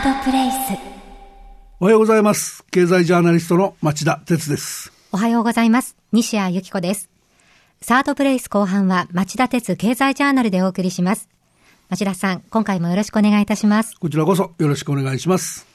ードプレイス。おはようございます。経済ジャーナリストの町田哲です。おはようございます。西谷由紀子です。サードプレイス後半は町田哲経済ジャーナルでお送りします。町田さん今回もよろしくお願いいたします。こちらこそよろしくお願いします。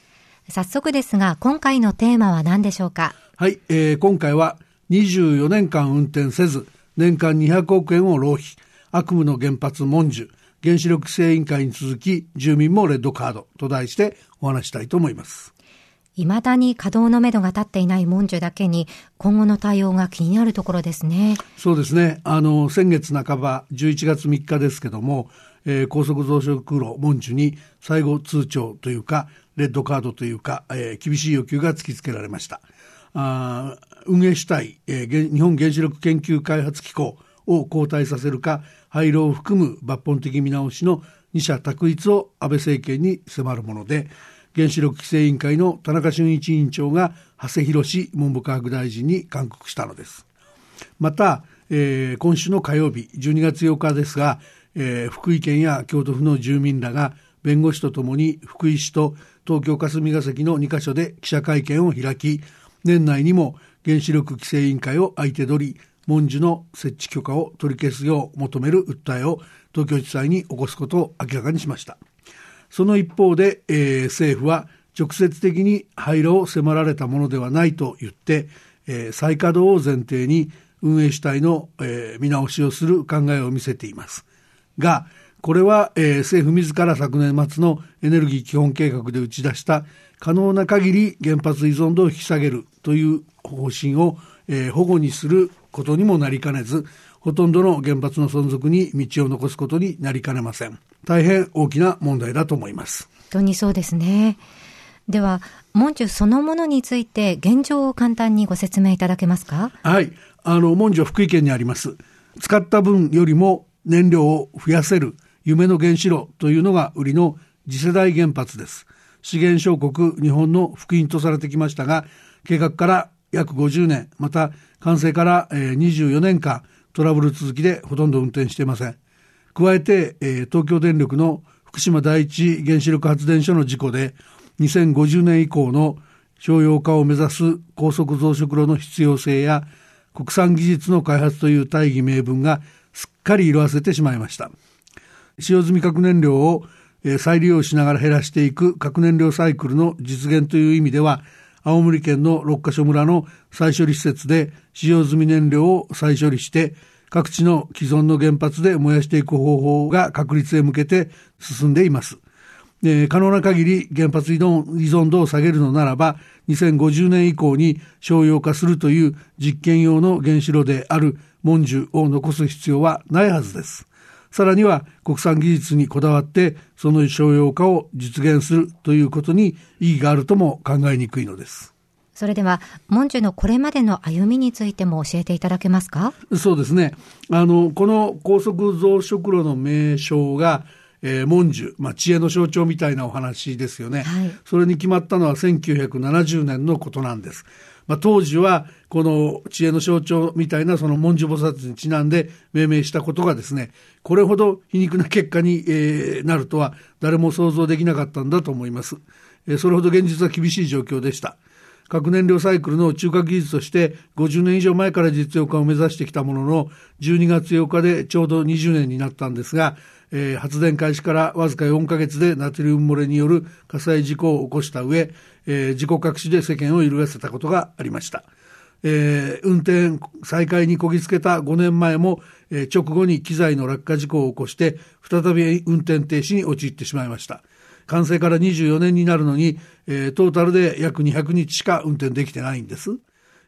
早速ですが今回のテーマは何でしょうか？はい、えー、今回は24年間運転せず年間200億円を浪費。悪夢の原発文殊原子力規制委員会に続き住民もレッドカードと題してお話したいと思います。未だに稼働のめどが立っていない文殊だけに今後の対応が気になるところですね。そうですね。あの先月半ば11月3日ですけども、えー、高速増殖路文殊に最後通帳というかレッドカードというか、えー、厳しい要求が突きつけられました。あ運営主体、えー、日本原子力研究開発機構を交代させるか廃炉を含む抜本的見直しの二者択一を安倍政権に迫るもので原子力規制委員会の田中俊一委員長が長谷博文部科学大臣に勧告したのです。また、えー、今週の火曜日12月8日ですが、えー、福井県や京都府の住民らが弁護士とともに福井市と東京霞が関の2カ所で記者会見を開き年内にも原子力規制委員会を相手取り文殊の設置許可を取り消すよう求める訴えを東京地裁に起こすことを明らかにしました。その一方で、えー、政府は直接的に廃炉を迫られたものではないと言って、えー、再稼働を前提に運営主体の、えー、見直しをする考えを見せています。がこれは、えー、政府自ら昨年末のエネルギー基本計画で打ち出した可能な限り原発依存度を引き下げるという方針を、えー、保護にすることにもなりかねずほとんどの原発の存続に道を残すことになりかねません。大変大きな問題だと思います。本当にそうですね。では文殊そのものについて現状を簡単にご説明いただけますか？はい。あの文殊福井県にあります。使った分よりも燃料を増やせる夢の原子炉というのが売りの次世代原発です。資源小国日本の福音とされてきましたが計画から約50年また完成から24年間トラブル続きでほとんど運転していません。加えて東京電力の福島第一原子力発電所の事故で2050年以降の商用化を目指す高速増殖炉の必要性や国産技術の開発という大義名分がすっかり色あせてしまいました。使用済み核燃料を再利用しながら減らしていく核燃料サイクルの実現という意味では青森県の六ヶ所村の再処理施設で使用済み燃料を再処理して各地の既存の原発で燃やしていく方法が確立へ向けて進んでいます。可能な限り原発依存依存度を下げるのならば2050年以降に商用化するという実験用の原子炉である文殊を残す必要はないはずです。さらには国産技術にこだわってその商用化を実現するということに意義があるとも考えにくいのです。それでは、文殊のこれまでの歩みについても教えていただけますか？そうですね。あの、この高速増殖炉の名称が、えー、文殊、まあ、知恵の象徴みたいなお話ですよね、はい、それに決まったのは1970年のことなんです。まあ、当時はこの知恵の象徴みたいなその文殊菩薩にちなんで命名したことがですねこれほど皮肉な結果に、え、なるとは誰も想像できなかったんだと思います、え、それほど現実は厳しい状況でした。核燃料サイクルの中核技術として50年以上前から実用化を目指してきたものの12月8日でちょうど20年になったんですが、えー、発電開始からわずか4ヶ月でナトリウム漏れによる火災事故を起こした上、えー、事故隠しで世間を揺るがせたことがありました。えー、運転再開にこぎつけた5年前も、えー、直後に機材の落下事故を起こして再び運転停止に陥ってしまいました。完成から24年になるのに、えー、トータルで約200日しか運転できてないんです。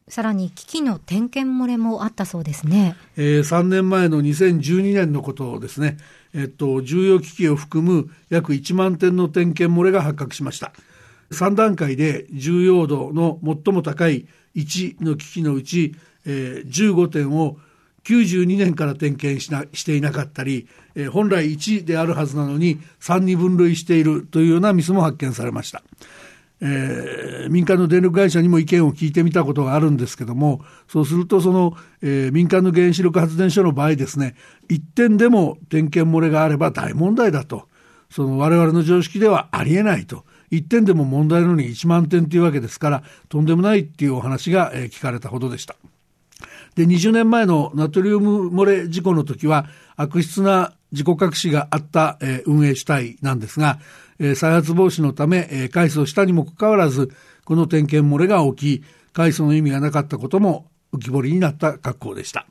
さらに機器の点検漏れもあったそうですね、えー、3年前の2012年のことですね、えっと、重要機器を含む約1万点の点検漏れが発覚しました3段階で重要度の最も高い1の機器のうち、えー、15点を92年から点検しなしていなかったり、えー、本来1であるはずなのに3に分類しているというようなミスも発見されました。えー、民間の電力会社にも意見を聞いてみたことがあるんですけどもそうするとその、えー、民間の原子力発電所の場合ですね1点でも点検漏れがあれば大問題だとその我々の常識ではありえないと1点でも問題のに1万点というわけですから、とんでもないっていうお話が、え聞かれたほどでした。で、20年前のナトリウム漏れ事故の時は、悪質な自己隠しがあった、え運営主体なんですが、え再発防止のため、え改装したにもかかわらず、この点検漏れが起き、改装の意味がなかったことも浮き彫りになった格好でした。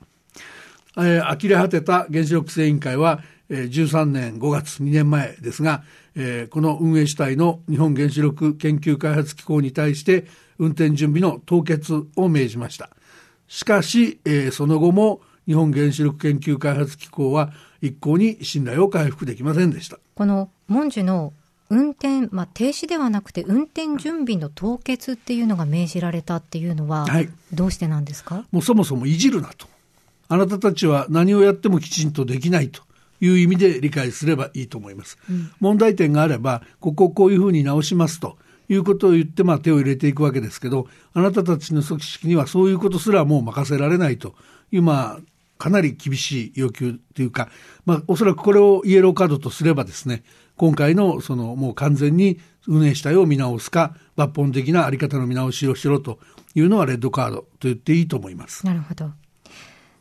えー、呆れ果てた原子力規制委員会は、えー、13年5月2年前ですが、えー、この運営主体の日本原子力研究開発機構に対して運転準備の凍結を命じましたしかし、えー、その後も日本原子力研究開発機構は一向に信頼を回復できませんでしたこの文殊の運転、まあ、停止ではなくて運転準備の凍結っていうのが命じられたっていうのは、はい、どうしてなんですか？もうそもそもいじるなと。あなたたちは何をやってもきちんとできないと。いう意味で理解すればいいと思います。うん、問題点があれば、ここをこういうふうに直しますと。いうことを言って、まあ、手を入れていくわけですけど、あなたたちの組織にはそういうことすらもう任せられないと。いう、まあ、かなり厳しい要求というか、まあ、おそらくこれをイエローカードとすればですね、今回のそのもう完全に運営主体を見直すか、抜本的なあり方の見直しをしろというのはレッドカードと言っていいと思います。なるほど。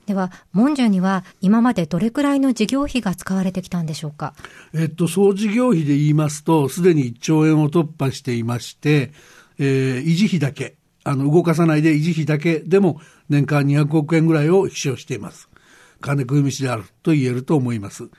では、モンジュには今までどれくらいの事業費が使われてきたんでしょうか？えっと、総事業費で言いますと、すでに1兆円を突破していまして、えー、維持費だけ、あの、動かさないで維持費だけでも年間200億円ぐらいを秘書しています。金食い虫であると言えると思います。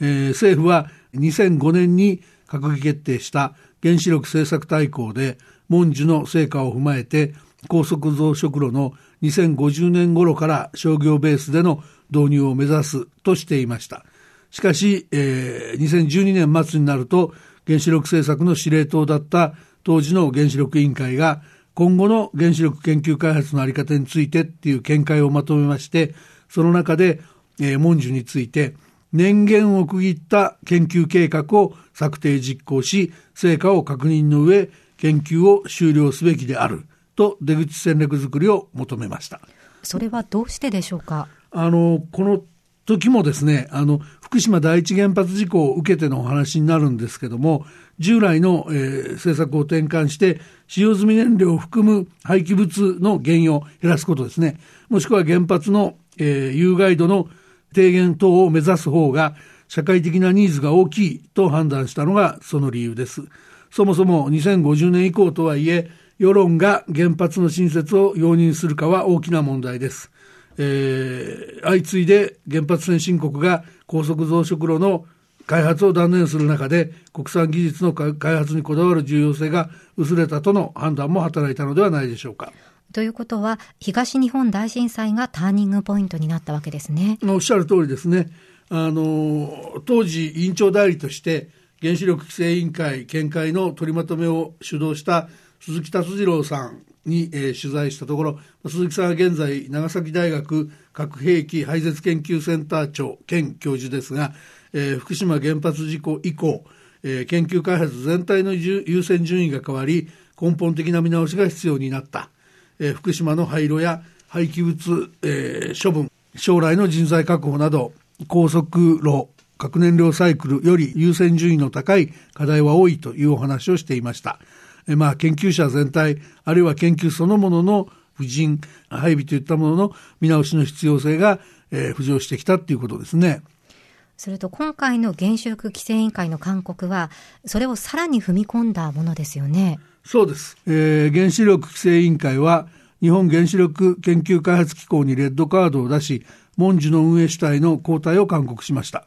えー、政府は2005年に閣議決定した原子力政策大綱で、文殊の成果を踏まえて、高速増殖炉の2050年頃から商業ベースでの導入を目指すとしていました。しかし、えー、2012年末になると原子力政策の司令塔だった当時の原子力委員会が今後の原子力研究開発の在り方についてっていう見解をまとめまして、その中で、えー、文殊について年限を区切った研究計画を策定実行し、成果を確認の上、研究を終了すべきである。と出口戦略づくりを求めました。それはどうしてでしょうか？あのこの時もですね、あの福島第一原発事故を受けてのお話になるんですけども、従来の、えー、政策を転換して、使用済み燃料を含む廃棄物の原油を減らすことですね、もしくは原発の、えー、有害度の低減等を目指す方が、社会的なニーズが大きいと判断したのがその理由です。そもそも2050年以降とはいえ、世論が原発の新設を容認するかは大きな問題です。えー、相次いで原発先進国が高速増殖炉の開発を断念する中で国産技術の開発にこだわる重要性が薄れたとの判断も働いたのではないでしょうか。ということは東日本大震災がターニングポイントになったわけですね。おっしゃる通りですね。あの当時委員長代理として原子力規制委員会見解の取りまとめを主導した鈴木達次郎さんに、えー、取材したところ鈴木さんは現在長崎大学核兵器廃絶研究センター長兼教授ですが、えー、福島原発事故以降、えー、研究開発全体の優先順位が変わり根本的な見直しが必要になった、えー、福島の廃炉や廃棄物、えー、処分将来の人材確保など高速炉核燃料サイクルより優先順位の高い課題は多いというお話をしていました。えまあ、研究者全体、あるいは研究そのものの婦人、配備といったものの見直しの必要性が、えー、浮上してきたということですね。それと今回の原子力規制委員会の勧告は、それをさらに踏み込んだものですよね。そうです。えー、原子力規制委員会は、日本原子力研究開発機構にレッドカードを出し、文殊の運営主体の交代を勧告しました。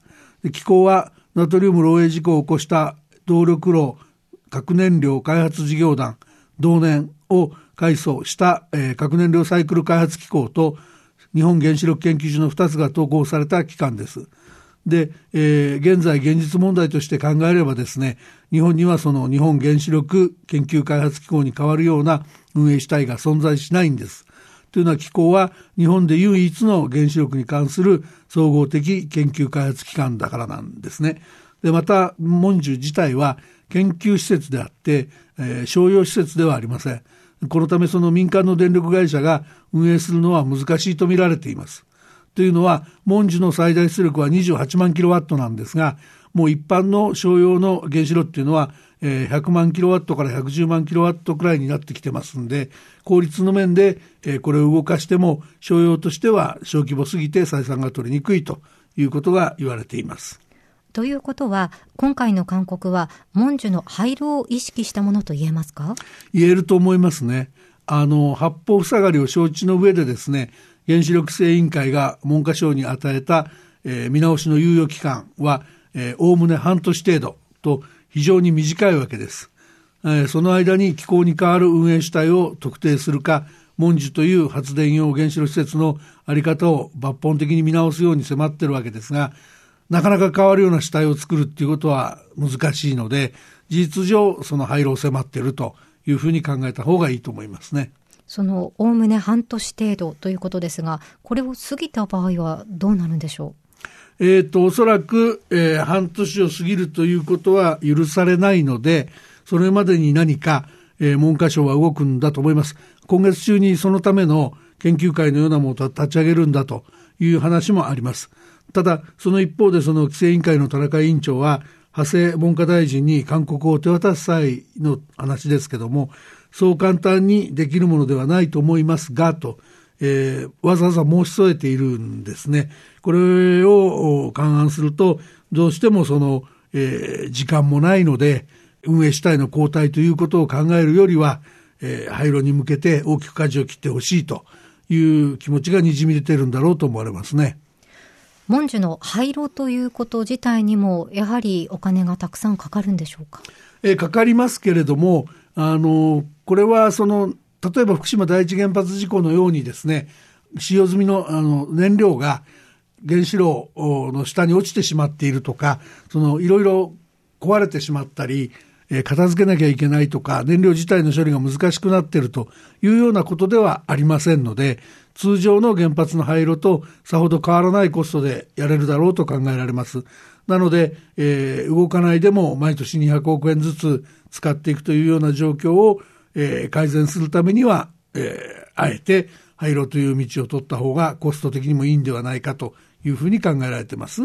機構は、ナトリウム漏洩事故を起こした動力炉核燃料開発事業団同年を改装した、えー、核燃料サイクル開発機構と日本原子力研究所の2つが統合された機関です。で、えー、現在現実問題として考えればですね、日本にはその日本原子力研究開発機構に代わるような運営主体が存在しないんです。というのは機構は日本で唯一の原子力に関する総合的研究開発機関だからなんですね。で、また、文殊自体は研究施設であって、えー、商用施設ではありません。このためその民間の電力会社が運営するのは難しいと見られています。というのは、文殊の最大出力は28万キロワットなんですが、もう一般の商用の原子炉っていうのはえー、100万キロワットから110万キロワットくらいになってきてますんで、効率の面で、えー、これを動かしても、商用としては小規模すぎて採算が取りにくいということが言われています。ということは、今回の勧告は、文殊の廃炉を意識したものと言えますか？言えると思いますね。あの、八方塞がりを承知の上でですね、原子力規制委員会が文科省に与えた、えー、見直しの猶予期間は、おおむね半年程度と非常に短いわけです。えー、その間に機構に代わる運営主体を特定するか、文殊という発電用原子力施設のあり方を抜本的に見直すように迫ってるわけですが、なかなか変わるような主体を作るっていうことは難しいので、事実上その廃炉を迫っているというふうに考えた方がいいと思いますね。そのおおむね半年程度ということですが、これを過ぎた場合はどうなるんでしょう？えっ、ー、と、おそらく、えー、半年を過ぎるということは許されないので、それまでに何か、えー、文科省は動くんだと思います。今月中にそのための研究会のようなものを立ち上げるんだという話もあります。ただ、その一方でその規制委員会の田中委員長は、長谷文科大臣に勧告を手渡す際の話ですけども、そう簡単にできるものではないと思いますが、と、えー、わざわざ申し添えているんですね。これを勘案すると、どうしてもその、えー、時間もないので、運営主体の交代ということを考えるよりは、えー、廃炉に向けて大きく舵を切ってほしいという気持ちがにじみ出てるんだろうと思われますね。文殊の廃炉ということ自体にも、やはりお金がたくさんかかるんでしょうか？えー、かかりますけれども、あの、これはその、例えば福島第一原発事故のようにですね、使用済みのあの燃料が原子炉の下に落ちてしまっているとか、そのいろいろ壊れてしまったり、え片付けなきゃいけないとか、燃料自体の処理が難しくなっているというようなことではありませんので、通常の原発の廃炉とさほど変わらないコストでやれるだろうと考えられます。なので、えー、動かないでも毎年200億円ずつ使っていくというような状況を、えー、改善するためには、えー、あえて廃炉という道を取った方がコスト的にもいいんではないかというふうに考えられてます。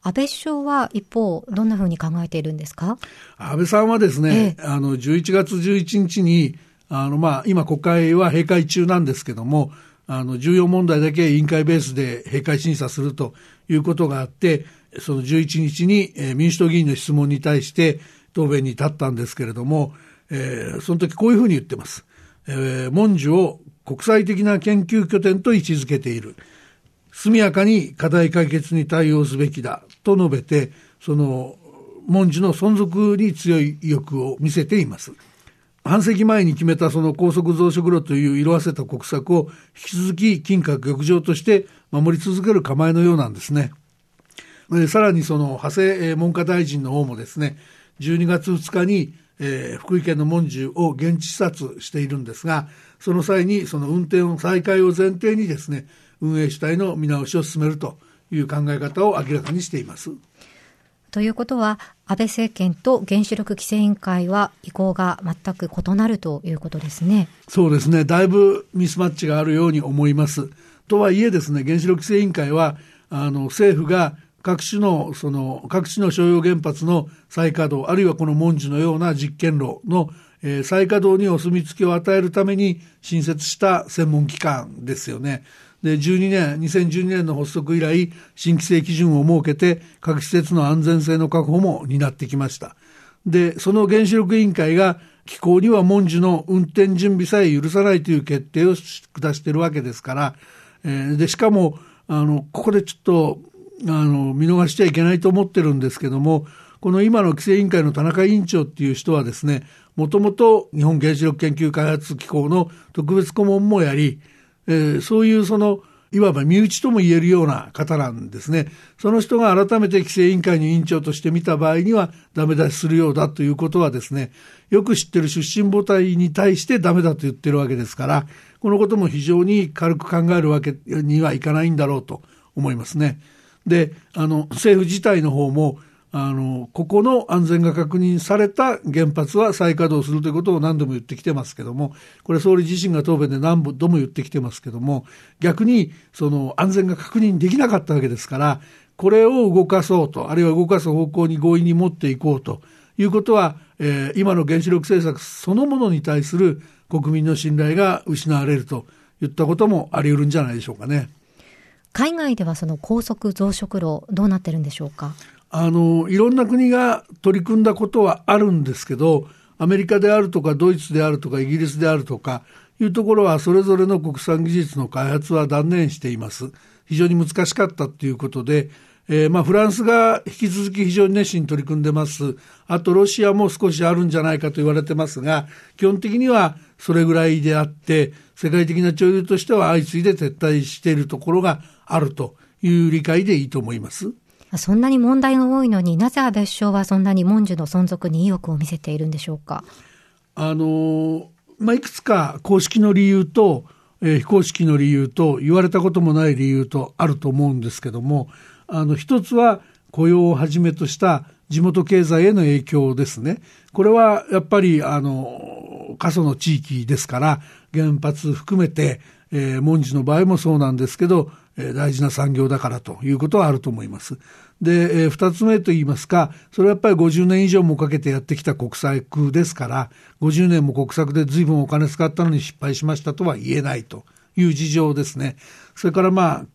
安倍首相は一方、どんなふうに考えているんですか？安倍さんはですね、ええ、あの、11月11日に、あの、まあ、今国会は閉会中なんですけども、あの、重要問題だけ委員会ベースで閉会審査するということがあって、その11日に、えー、民主党議員の質問に対して答弁に立ったんですけれども、えー、その時こういうふうに言ってます。えー、文殊を国際的な研究拠点と位置づけている。速やかに課題解決に対応すべきだと述べて、その文殊の存続に強い意欲を見せています。半世紀前に決めたその高速増殖炉という色あせた国策を引き続き金閣玉城として守り続ける構えのようなんですね。さらにその長谷文科大臣の方もですね、12月2日に、えー、福井県の文殊を現地視察しているんですが、その際にその運転を再開を前提にですね、運営主体の見直しを進めるという考え方を明らかにしています。ということは、安倍政権と原子力規制委員会は意向が全く異なるということですね。そうですね。だいぶミスマッチがあるように思います。とはいえですね、原子力規制委員会は、あの、政府が各種の、その、各地の商用原発の再稼働、あるいはこの文殊のような実験炉の、えー、再稼働にお墨付きを与えるために新設した専門機関ですよね。で、12年、2012年の発足以来、新規制基準を設けて、各施設の安全性の確保も担ってきました。で、その原子力委員会が、機構には文殊の運転準備さえ許さないという決定を下しているわけですから、えー、で、しかも、あの、ここでちょっと、あの、見逃しちゃいけないと思ってるんですけども、この今の規制委員会の田中委員長っていう人はですね、もともと日本原子力研究開発機構の特別顧問もやり、えー、そういうその、いわば身内とも言えるような方なんですね。その人が改めて規制委員会の委員長として見た場合にはダメ出しするようだということはですね、よく知ってる出身母体に対してダメだと言ってるわけですから、このことも非常に軽く考えるわけにはいかないんだろうと思いますね。で、あの、政府自体の方も、あの、ここの安全が確認された原発は再稼働するということを何度も言ってきてますけども、これ総理自身が答弁で何度も言ってきてますけども、逆にその安全が確認できなかったわけですから、これを動かそうと、あるいは動かす方向に合意に持っていこうということは、えー、今の原子力政策そのものに対する国民の信頼が失われるといったこともあり得るんじゃないでしょうかね。海外ではその高速増殖炉どうなってるんでしょうか？あのいろんな国が取り組んだことはあるんですけどアメリカであるとかドイツであるとかイギリスであるとかいうところはそれぞれの国産技術の開発は断念しています。非常に難しかったということで、えー、まあフランスが引き続き非常に熱心に取り組んでます。あとロシアも少しあるんじゃないかと言われてますが、基本的にはそれぐらいであって、世界的な潮流としては相次いで撤退しているところがあるという理解でいいと思います。そんなに問題が多いのになぜ安倍首相はそんなに文殊の存続に意欲を見せているんでしょうか？あの、まあ、いくつか公式の理由と、えー、非公式の理由と言われたこともない理由とあると思うんですけども、あの、一つは雇用をはじめとした地元経済への影響ですね。これはやっぱり、あの、過疎の地域ですから、原発含めて、えー、文字の場合もそうなんですけど、えー、大事な産業だからということはあると思います。で、えー、二つ目と言いますか、それはやっぱり50年以上もかけてやってきた国策ですから、50年も国策で随分お金使ったのに失敗しましたとは言えないという事情ですね。それからまあ、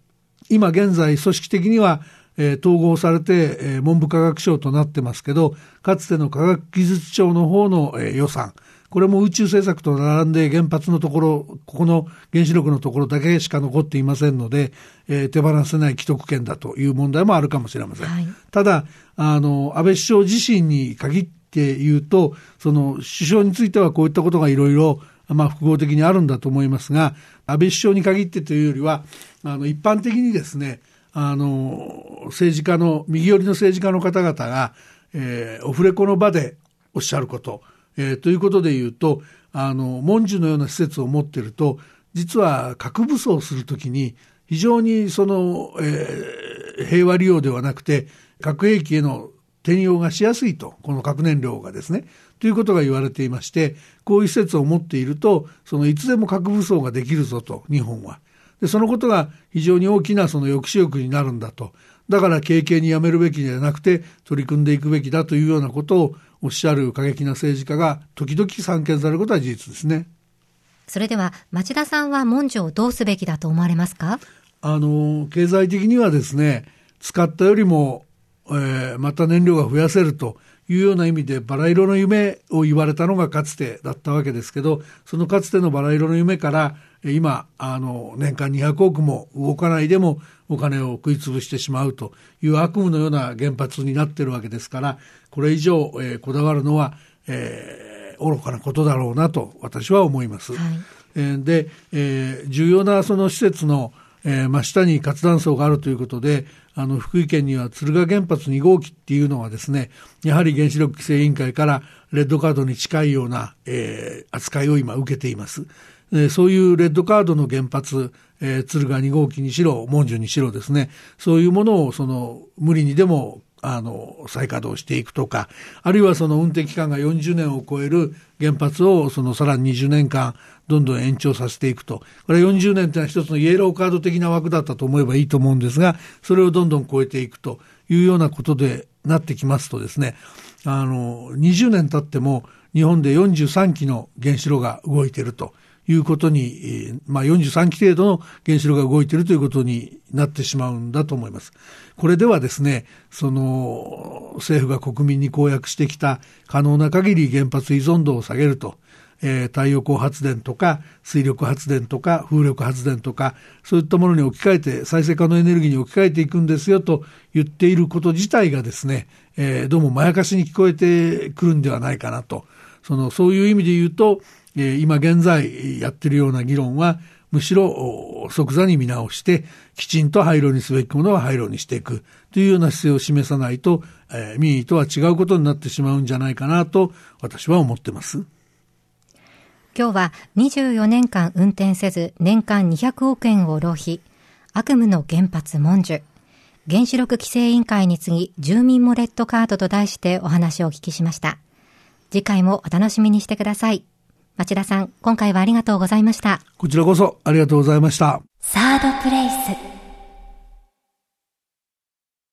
今現在組織的には、えー、統合されて、えー、文部科学省となってますけど、かつての科学技術庁の方の、えー、予算、これも宇宙政策と並んで原発のところ、ここの原子力のところだけしか残っていませんので、えー、手放せない既得権だという問題もあるかもしれません。はい、ただ、あの、安倍首相自身に限って言うと、その首相についてはこういったことがいろいろまあ、複合的にあるんだと思いますが、安倍首相に限ってというよりは、あの、一般的にですね、あの、政治家の、右寄りの政治家の方々が、えー、オフレコの場でおっしゃること、えー、ということで言うと、あの、文殊のような施設を持っていると、実は核武装するときに、非常にその、えー、平和利用ではなくて、核兵器への転用がしやすいと、この核燃料がですね、ということが言われていまして、こういう施設を持っていると、そのいつでも核武装ができるぞと、日本は。で、そのことが非常に大きなその抑止力になるんだと。だから軽々にやめるべきではなくて、取り組んでいくべきだというようなことをおっしゃる過激な政治家が時々散見されることは事実ですね。それでは町田さんは文書をどうすべきだと思われますか？あの経済的にはですね使ったよりも、えー、また燃料が増やせるというような意味でバラ色の夢を言われたのがかつてだったわけですけどそのかつてのバラ色の夢から今あの年間200億も動かないでもお金を食い潰してしまうという悪夢のような原発になっているわけですからこれ以上、えー、こだわるのは、えー、愚かなことだろうなと私は思います。はい、えー、で、えー、重要なその施設の、えー、真下に活断層があるということであの福井県には敦賀原発2号機っていうのはですねやはり原子力規制委員会からレッドカードに近いような、えー、扱いを今受けています。えそういうレッドカードの原発、えー、敦賀2号機にしろ、文殊にしろですね、そういうものをその無理にでもあの再稼働していくとか、あるいはその運転期間が40年を超える原発をそのさらに20年間どんどん延長させていくと。これは40年というのは一つのイエローカード的な枠だったと思えばいいと思うんですが、それをどんどん超えていくというようなことでなってきますとですね、あの、20年経っても日本で43基の原子炉が動いていると。いうことに、まあ、43基程度の原子炉が動いているということになってしまうんだと思います。これではですね、その政府が国民に公約してきた可能な限り原発依存度を下げると、えー、太陽光発電とか水力発電とか風力発電とかそういったものに置き換えて再生可能エネルギーに置き換えていくんですよと言っていること自体がですね、えー、どうもまやかしに聞こえてくるんではないかなと。そのそういう意味で言うと、え今現在やってるような議論は、むしろ即座に見直して、きちんと廃炉にすべきものは廃炉にしていくというような姿勢を示さないと、え、民意とは違うことになってしまうんじゃないかなと私は思ってます。今日は24年間運転せず年間200億円を浪費、悪夢の原発文殊、原子力規制委員会に次ぎ住民もレッドカードと題してお話をお聞きしました。次回もお楽しみにしてください。町田さん、今回はありがとうございました。こちらこそありがとうございました。サードプレイス。